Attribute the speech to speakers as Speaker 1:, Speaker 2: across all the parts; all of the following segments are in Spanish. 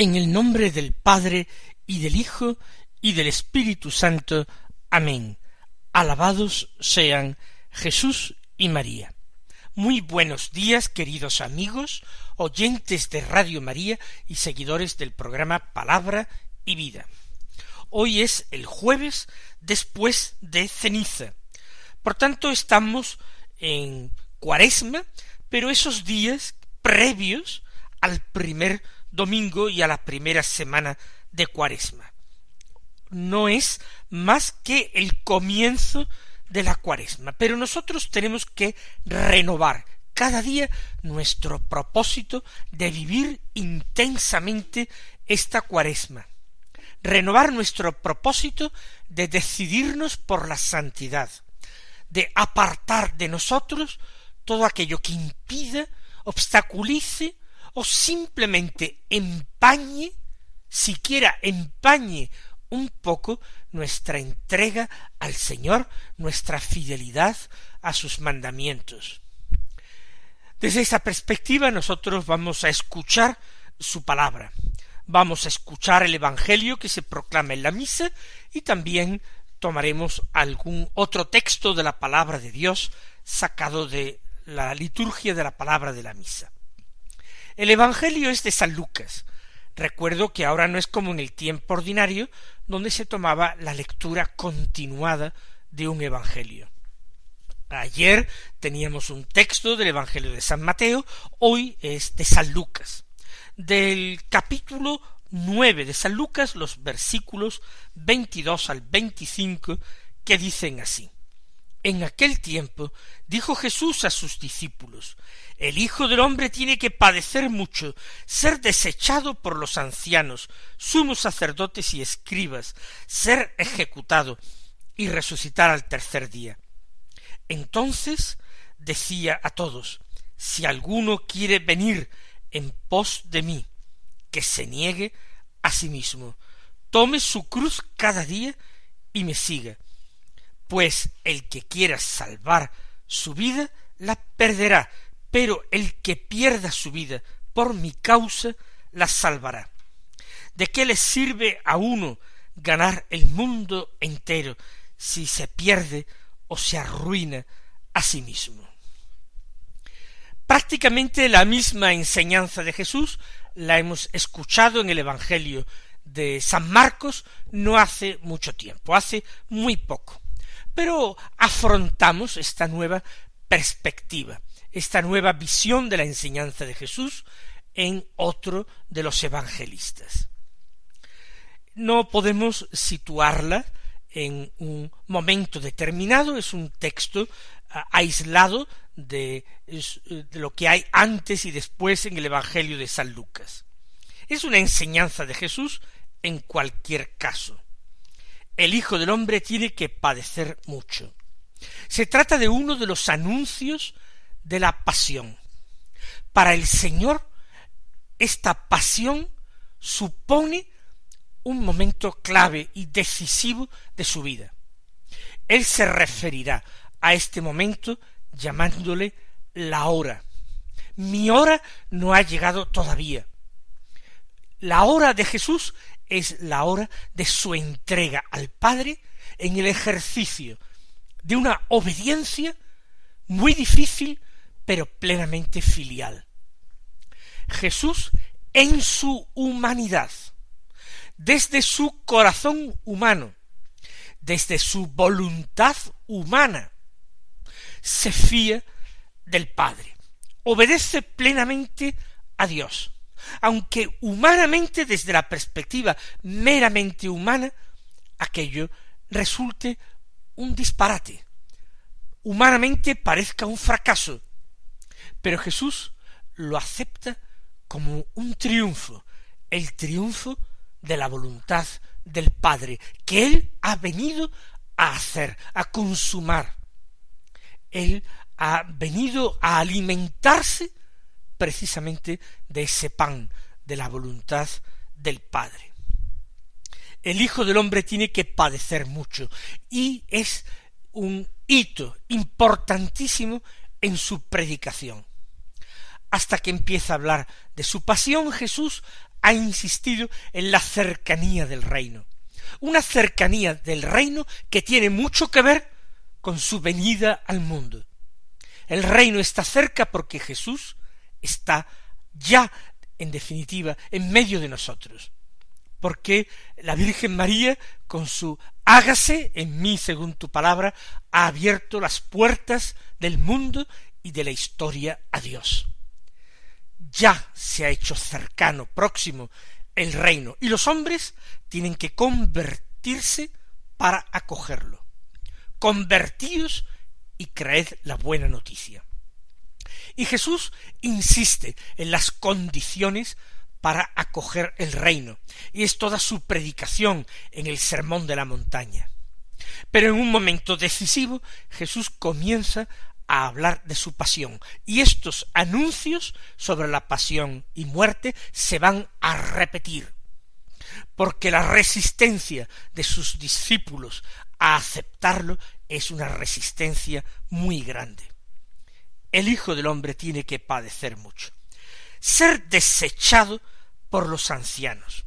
Speaker 1: En el nombre del Padre y del Hijo y del Espíritu Santo. Amén. Alabados sean Jesús y María. Muy buenos días, queridos amigos, oyentes de Radio María y seguidores del programa Palabra y Vida. Hoy es el jueves después de ceniza. Por tanto, estamos en cuaresma, pero esos días previos al primer domingo y a la primera semana de cuaresma. No es más que el comienzo de la cuaresma, pero nosotros tenemos que renovar cada día nuestro propósito de vivir intensamente esta cuaresma, renovar nuestro propósito de decidirnos por la santidad, de apartar de nosotros todo aquello que impida, obstaculice o simplemente empañe, siquiera empañe un poco nuestra entrega al Señor, nuestra fidelidad a sus mandamientos. Desde esa perspectiva nosotros vamos a escuchar su palabra, vamos a escuchar el Evangelio que se proclama en la misa y también tomaremos algún otro texto de la palabra de Dios sacado de la liturgia de la palabra de la misa. El Evangelio es de San Lucas. Recuerdo que ahora no es como en el tiempo ordinario, donde se tomaba la lectura continuada de un Evangelio. Ayer teníamos un texto del Evangelio de San Mateo, hoy es de San Lucas. Del capítulo nueve de San Lucas, los versículos veintidós al veinticinco, que dicen así. En aquel tiempo dijo Jesús a sus discípulos, El Hijo del hombre tiene que padecer mucho, ser desechado por los ancianos, sumos sacerdotes y escribas, ser ejecutado y resucitar al tercer día. Entonces decía a todos, Si alguno quiere venir en pos de mí, que se niegue a sí mismo, tome su cruz cada día y me siga pues el que quiera salvar su vida la perderá, pero el que pierda su vida por mi causa la salvará. ¿De qué le sirve a uno ganar el mundo entero si se pierde o se arruina a sí mismo? Prácticamente la misma enseñanza de Jesús la hemos escuchado en el Evangelio de San Marcos no hace mucho tiempo, hace muy poco. Pero afrontamos esta nueva perspectiva, esta nueva visión de la enseñanza de Jesús en otro de los evangelistas. No podemos situarla en un momento determinado, es un texto ah, aislado de, de, lo que hay antes y después en el Evangelio de San Lucas. Es una enseñanza de Jesús en cualquier caso el Hijo del Hombre tiene que padecer mucho. Se trata de uno de los anuncios de la pasión. Para el Señor, esta pasión supone un momento clave y decisivo de su vida. Él se referirá a este momento llamándole la hora. Mi hora no ha llegado todavía. La hora de Jesús es la hora de su entrega al Padre en el ejercicio de una obediencia muy difícil, pero plenamente filial. Jesús en su humanidad, desde su corazón humano, desde su voluntad humana, se fía del Padre, obedece plenamente a Dios, aunque humanamente desde la perspectiva meramente humana, aquello resulte un disparate, humanamente parezca un fracaso, pero Jesús lo acepta como un triunfo, el triunfo de la voluntad del Padre, que Él ha venido a hacer, a consumar. Él ha venido a alimentarse precisamente de ese pan, de la voluntad del Padre. El Hijo del Hombre tiene que padecer mucho y es un hito importantísimo en su predicación. Hasta que empieza a hablar de su pasión, Jesús ha insistido en la cercanía del reino. Una cercanía del reino que tiene mucho que ver con su venida al mundo. El reino está cerca porque Jesús está ya, en definitiva, en medio de nosotros. Porque la Virgen María, con su hágase en mí según tu palabra, ha abierto las puertas del mundo y de la historia a Dios. Ya se ha hecho cercano, próximo el reino, y los hombres tienen que convertirse para acogerlo. Convertíos y creed la buena noticia. Y Jesús insiste en las condiciones para acoger el reino, y es toda su predicación en el sermón de la montaña. Pero en un momento decisivo Jesús comienza a hablar de su pasión, y estos anuncios sobre la pasión y muerte se van a repetir, porque la resistencia de sus discípulos a aceptarlo es una resistencia muy grande el Hijo del Hombre tiene que padecer mucho. Ser desechado por los ancianos.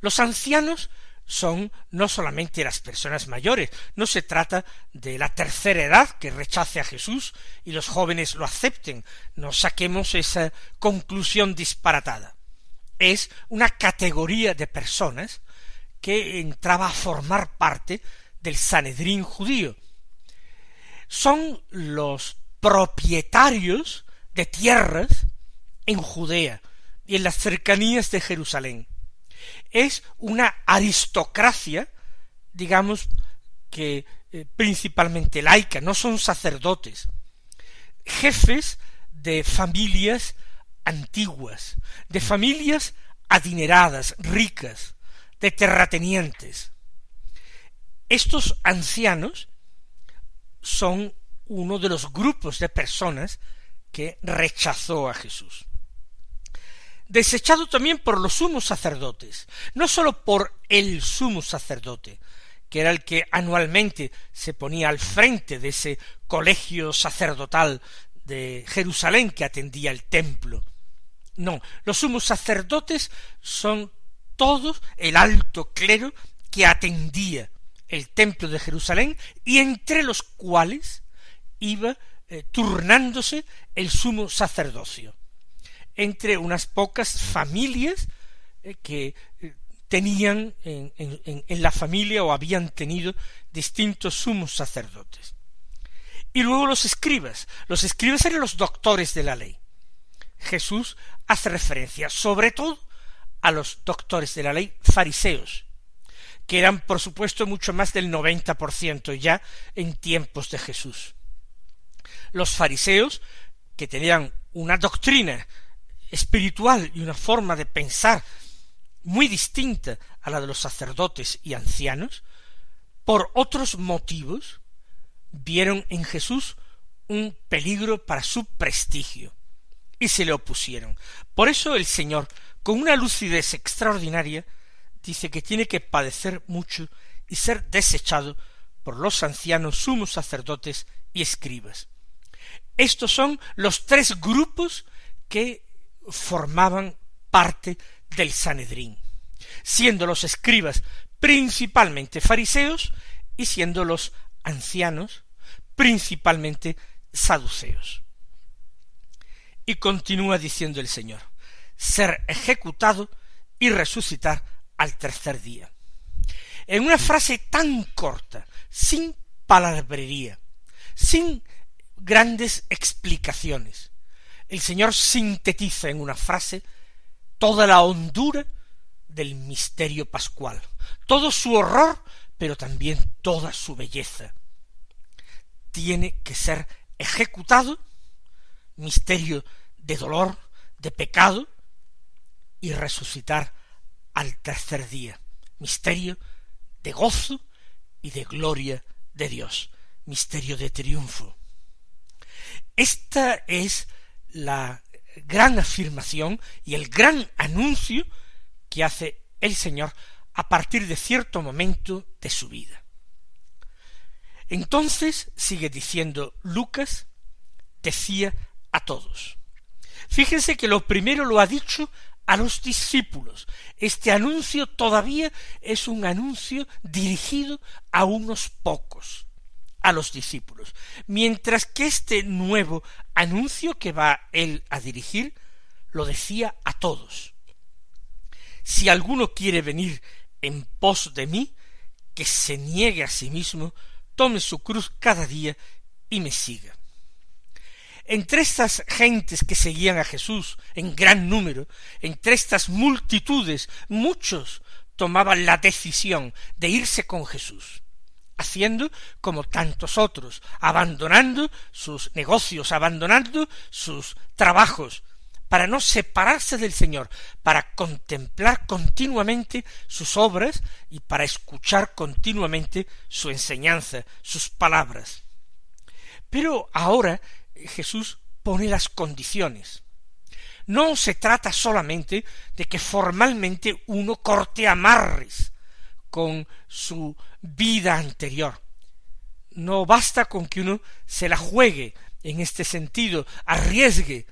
Speaker 1: Los ancianos son no solamente las personas mayores, no se trata de la tercera edad que rechace a Jesús y los jóvenes lo acepten, no saquemos esa conclusión disparatada. Es una categoría de personas que entraba a formar parte del Sanedrín judío. Son los propietarios de tierras en Judea y en las cercanías de Jerusalén. Es una aristocracia, digamos que eh, principalmente laica, no son sacerdotes, jefes de familias antiguas, de familias adineradas, ricas, de terratenientes. Estos ancianos son uno de los grupos de personas que rechazó a Jesús. Desechado también por los sumos sacerdotes, no sólo por el sumo sacerdote, que era el que anualmente se ponía al frente de ese colegio sacerdotal de Jerusalén que atendía el templo. No, los sumos sacerdotes son todos el alto clero que atendía el templo de Jerusalén y entre los cuales iba eh, turnándose el sumo sacerdocio entre unas pocas familias eh, que eh, tenían en, la familia o habían tenido distintos sumos sacerdotes. Y luego los escribas. Los escribas eran los doctores de la ley. Jesús hace referencia sobre todo a los doctores de la ley fariseos, que eran por supuesto mucho más del noventa por ciento ya en tiempos de Jesús los fariseos, que tenían una doctrina espiritual y una forma de pensar muy distinta a la de los sacerdotes y ancianos, por otros motivos, vieron en Jesús un peligro para su prestigio y se le opusieron. Por eso el Señor, con una lucidez extraordinaria, dice que tiene que padecer mucho y ser desechado por los ancianos sumos sacerdotes y escribas. Estos son los tres grupos que formaban parte del Sanedrín, siendo los escribas principalmente fariseos y siendo los ancianos principalmente saduceos. Y continúa diciendo el Señor, ser ejecutado y resucitar al tercer día. En una frase tan corta, sin palabrería, sin grandes explicaciones. El Señor sintetiza en una frase toda la hondura del misterio pascual, todo su horror, pero también toda su belleza. Tiene que ser ejecutado misterio de dolor, de pecado, y resucitar al tercer día, misterio de gozo y de gloria de Dios, misterio de triunfo. Esta es la gran afirmación y el gran anuncio que hace el Señor a partir de cierto momento de su vida. Entonces, sigue diciendo Lucas, decía a todos. Fíjense que lo primero lo ha dicho a los discípulos. Este anuncio todavía es un anuncio dirigido a unos pocos, a los discípulos, mientras que este nuevo anuncio que va él a dirigir lo decía a todos. Si alguno quiere venir en pos de mí, que se niegue a sí mismo, tome su cruz cada día y me siga. Entre estas gentes que seguían a Jesús en gran número, entre estas multitudes, muchos tomaban la decisión de irse con Jesús, haciendo como tantos otros, abandonando sus negocios, abandonando sus trabajos, para no separarse del Señor, para contemplar continuamente sus obras y para escuchar continuamente su enseñanza, sus palabras. Pero ahora Jesús pone las condiciones. No se trata solamente de que formalmente uno corte amarres con su vida anterior. No basta con que uno se la juegue en este sentido, arriesgue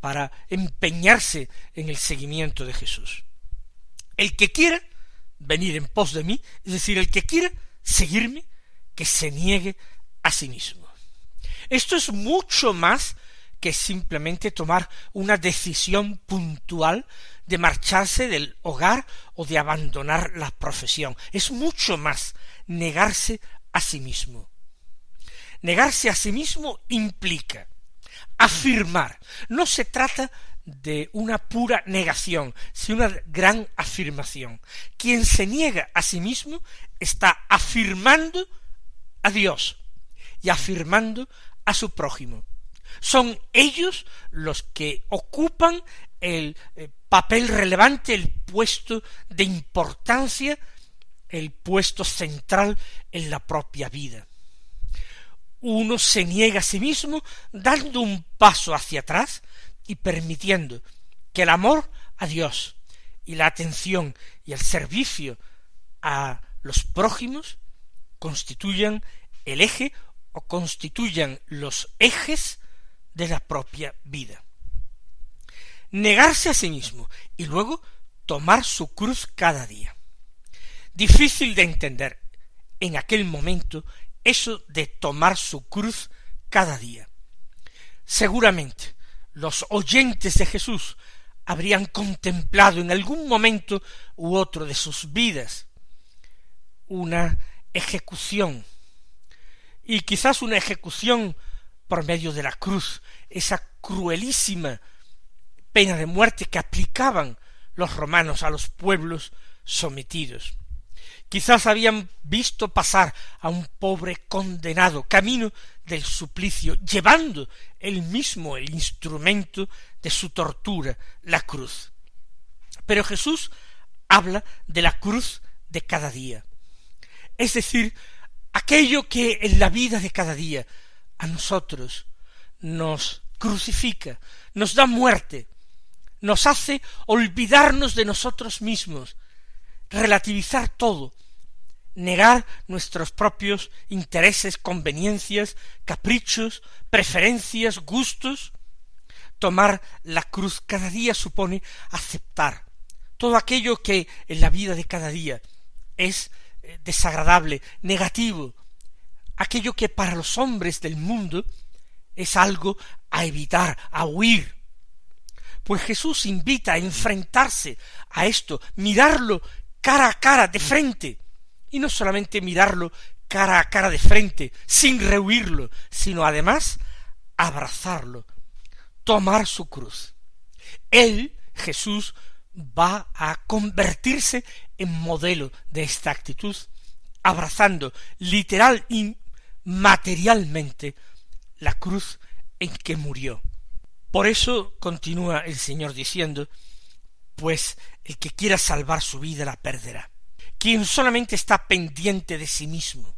Speaker 1: para empeñarse en el seguimiento de Jesús. El que quiera venir en pos de mí, es decir, el que quiera seguirme, que se niegue a sí mismo. Esto es mucho más que simplemente tomar una decisión puntual de marcharse del hogar o de abandonar la profesión. Es mucho más negarse a sí mismo. Negarse a sí mismo implica afirmar. No se trata de una pura negación, sino una gran afirmación. Quien se niega a sí mismo está afirmando a Dios y afirmando a su prójimo. Son ellos los que ocupan el eh, papel relevante, el puesto de importancia, el puesto central en la propia vida. Uno se niega a sí mismo dando un paso hacia atrás y permitiendo que el amor a Dios y la atención y el servicio a los prójimos constituyan el eje o constituyan los ejes de la propia vida. Negarse a sí mismo y luego tomar su cruz cada día. Difícil de entender en aquel momento eso de tomar su cruz cada día. Seguramente los oyentes de Jesús habrían contemplado en algún momento u otro de sus vidas una ejecución y quizás una ejecución por medio de la cruz, esa cruelísima pena de muerte que aplicaban los romanos a los pueblos sometidos. Quizás habían visto pasar a un pobre condenado camino del suplicio, llevando él mismo el instrumento de su tortura, la cruz. Pero Jesús habla de la cruz de cada día, es decir, aquello que en la vida de cada día a nosotros nos crucifica, nos da muerte, nos hace olvidarnos de nosotros mismos, relativizar todo, negar nuestros propios intereses, conveniencias, caprichos, preferencias, gustos. Tomar la cruz cada día supone aceptar todo aquello que en la vida de cada día es desagradable, negativo, aquello que para los hombres del mundo es algo a evitar, a huir. Pues Jesús invita a enfrentarse a esto, mirarlo cara a cara, de frente, y no solamente mirarlo cara a cara de frente, sin rehuirlo, sino además abrazarlo, tomar su cruz. Él, Jesús, va a convertirse en modelo de esta actitud, abrazando literal materialmente la cruz en que murió, Por eso continúa el Señor diciendo, pues el que quiera salvar su vida la perderá. Quien solamente está pendiente de sí mismo,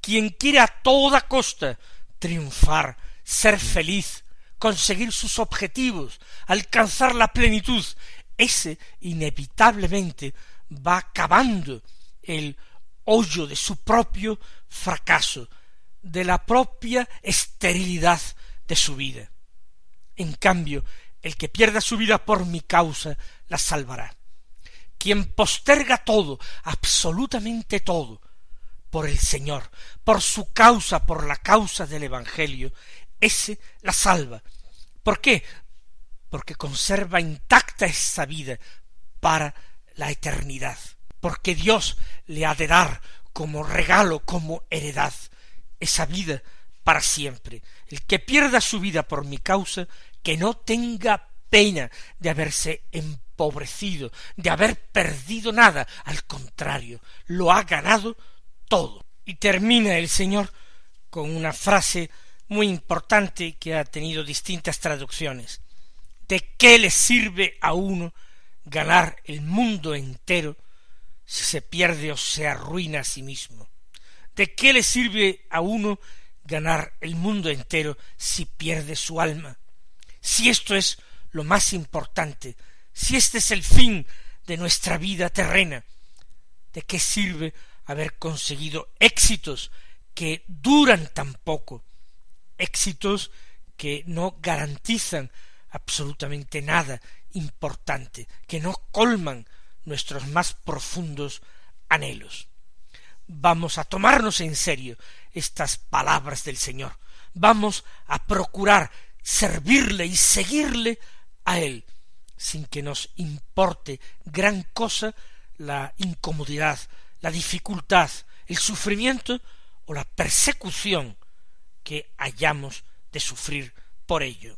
Speaker 1: quien quiere a toda costa triunfar, ser feliz, conseguir sus objetivos, alcanzar la plenitud, ese inevitablemente va cavando el hoyo de su propio fracaso, de la propia esterilidad de su vida. En cambio, el que pierda su vida por mi causa la salvará. Quien posterga todo, absolutamente todo, por el Señor, por su causa, por la causa del Evangelio, ese la salva. ¿Por qué? Porque conserva intacta esa vida para la eternidad, porque Dios le ha de dar como regalo, como heredad, esa vida para siempre. El que pierda su vida por mi causa, que no tenga pena de haberse empobrecido, de haber perdido nada, al contrario, lo ha ganado todo. Y termina el Señor con una frase muy importante que ha tenido distintas traducciones. ¿De qué le sirve a uno ganar el mundo entero si se pierde o se arruina a sí mismo? ¿De qué le sirve a uno ganar el mundo entero si pierde su alma? Si esto es lo más importante, si este es el fin de nuestra vida terrena, ¿de qué sirve haber conseguido éxitos que duran tan poco, éxitos que no garantizan absolutamente nada importante, que no colman nuestros más profundos anhelos. Vamos a tomarnos en serio estas palabras del Señor. Vamos a procurar servirle y seguirle a Él, sin que nos importe gran cosa la incomodidad, la dificultad, el sufrimiento o la persecución que hayamos de sufrir por ello.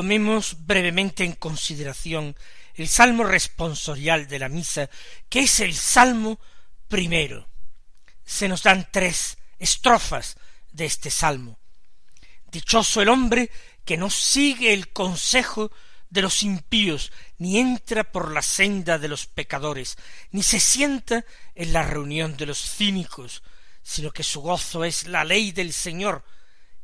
Speaker 1: Tomemos brevemente en consideración el salmo responsorial de la misa, que es el salmo primero. Se nos dan tres estrofas de este salmo. Dichoso el hombre que no sigue el consejo de los impíos, ni entra por la senda de los pecadores, ni se sienta en la reunión de los cínicos, sino que su gozo es la ley del Señor,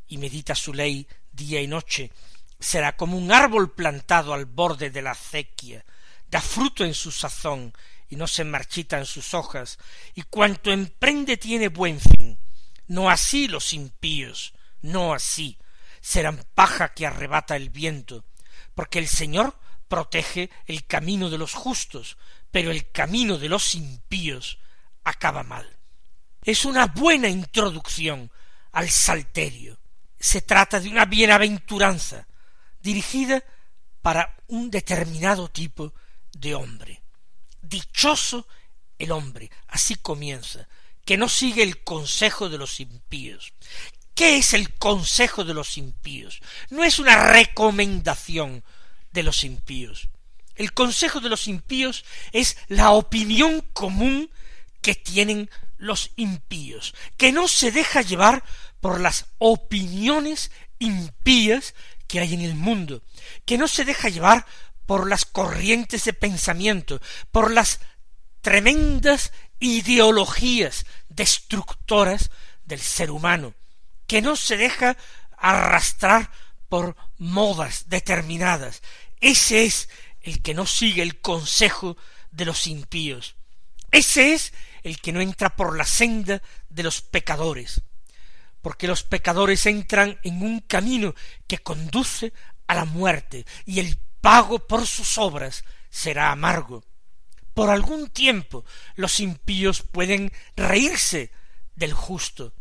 Speaker 1: y medita su ley día y noche, será como un árbol plantado al borde de la acequia, da fruto en su sazón, y no se marchitan sus hojas, y cuanto emprende tiene buen fin. No así los impíos, no así. Serán paja que arrebata el viento, porque el Señor protege el camino de los justos, pero el camino de los impíos acaba mal. Es una buena introducción al salterio. Se trata de una bienaventuranza, dirigida para un determinado tipo de hombre. Dichoso el hombre, así comienza, que no sigue el consejo de los impíos. ¿Qué es el consejo de los impíos? No es una recomendación de los impíos. El consejo de los impíos es la opinión común que tienen los impíos, que no se deja llevar por las opiniones impías que hay en el mundo, que no se deja llevar por las corrientes de pensamiento, por las tremendas ideologías destructoras del ser humano, que no se deja arrastrar por modas determinadas. Ese es el que no sigue el consejo de los impíos. Ese es el que no entra por la senda de los pecadores, porque los pecadores entran en un camino que conduce a la muerte, y el pago por sus obras será amargo. Por algún tiempo los impíos pueden reírse del justo,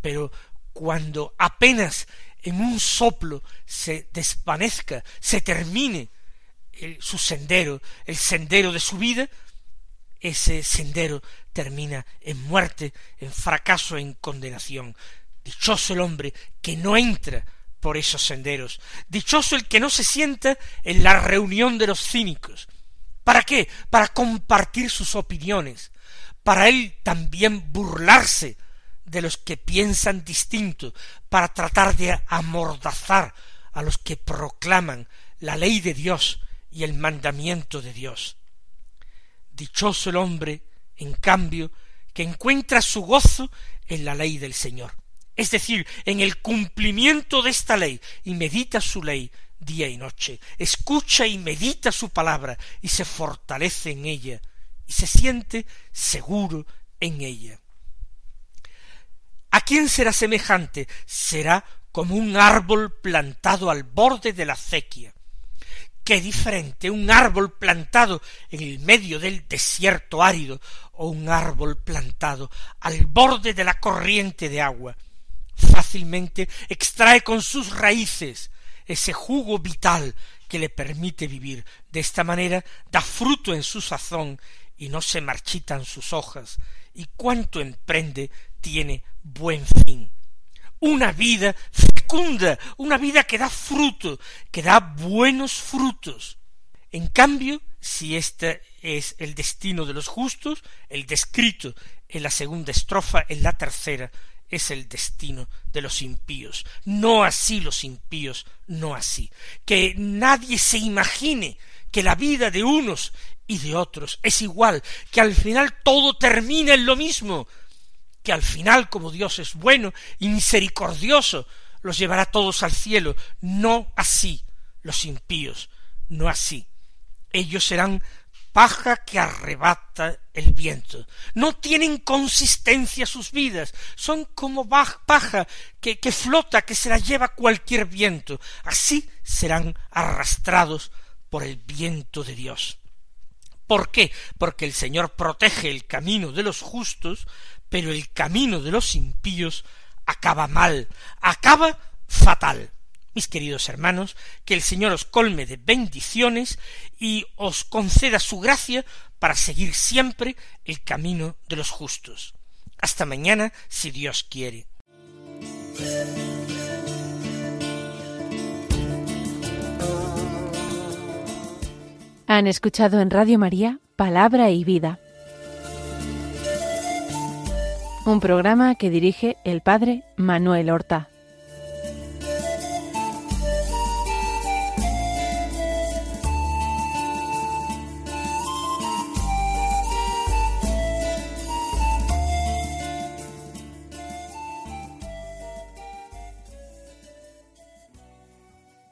Speaker 1: pero cuando apenas en un soplo se desvanezca, se termine su sendero, el sendero de su vida, ese sendero termina en muerte, en fracaso, en condenación. Dichoso el hombre que no entra por esos senderos. Dichoso el que no se sienta en la reunión de los cínicos. ¿Para qué? Para compartir sus opiniones, para él también burlarse de los que piensan distinto, para tratar de amordazar a los que proclaman la ley de Dios y el mandamiento de Dios. Dichoso el hombre, en cambio, que encuentra su gozo en la ley del Señor es decir, en el cumplimiento de esta ley, y medita su ley día y noche, escucha y medita su palabra, y se fortalece en ella, y se siente seguro en ella. ¿A quién será semejante? Será como un árbol plantado al borde de la acequia. Qué diferente un árbol plantado en el medio del desierto árido o un árbol plantado al borde de la corriente de agua fácilmente extrae con sus raíces ese jugo vital que le permite vivir. De esta manera da fruto en su sazón y no se marchitan sus hojas, y cuanto emprende tiene buen fin. Una vida fecunda, una vida que da fruto, que da buenos frutos. En cambio, si este es el destino de los justos, el descrito en la segunda estrofa, en la tercera, es el destino de los impíos. No así los impíos, no así. Que nadie se imagine que la vida de unos y de otros es igual, que al final todo termina en lo mismo, que al final, como Dios es bueno y misericordioso, los llevará todos al cielo. No así los impíos, no así. Ellos serán paja que arrebata el viento. No tienen consistencia sus vidas, son como paja que, que flota, que se la lleva cualquier viento. Así serán arrastrados por el viento de Dios. ¿Por qué? Porque el Señor protege el camino de los justos, pero el camino de los impíos acaba mal, acaba fatal mis queridos hermanos, que el Señor os colme de bendiciones y os conceda su gracia para seguir siempre el camino de los justos. Hasta mañana, si Dios quiere.
Speaker 2: Han escuchado en Radio María Palabra y Vida, un programa que dirige el Padre Manuel.